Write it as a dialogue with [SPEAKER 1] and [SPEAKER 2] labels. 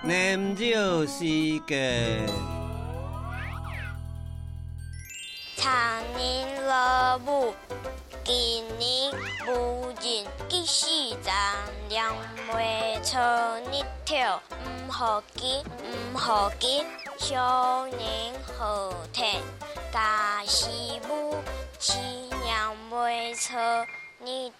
[SPEAKER 1] 年少时嘅
[SPEAKER 2] 長年落雾，今年無人記事，咱娘孃未出年頭，唔好急唔好急，少年好天，家事母妻娘孃未出年